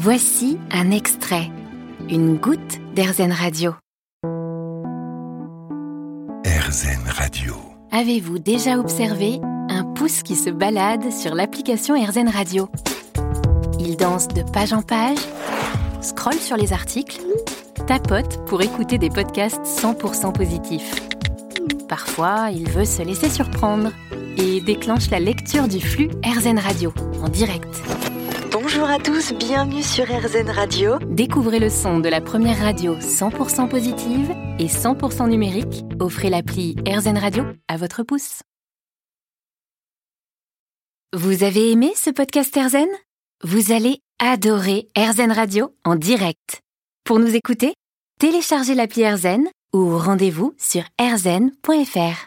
Voici un extrait, une goutte d'Airzen Radio. Radio. Avez-vous déjà observé un pouce qui se balade sur l'application Airzen Radio? Il danse de page en page, scrolle sur les articles, tapote pour écouter des podcasts 100% positifs. Parfois, il veut se laisser surprendre et déclenche la lecture du flux RZN Radio en direct. Bonjour à tous, bienvenue sur RZN Radio. Découvrez le son de la première radio 100% positive et 100% numérique. Offrez l'appli RZN Radio à votre pouce. Vous avez aimé ce podcast RZN Vous allez adorer RZN Radio en direct. Pour nous écouter, téléchargez l'appli RZN ou rendez-vous sur rzn.fr.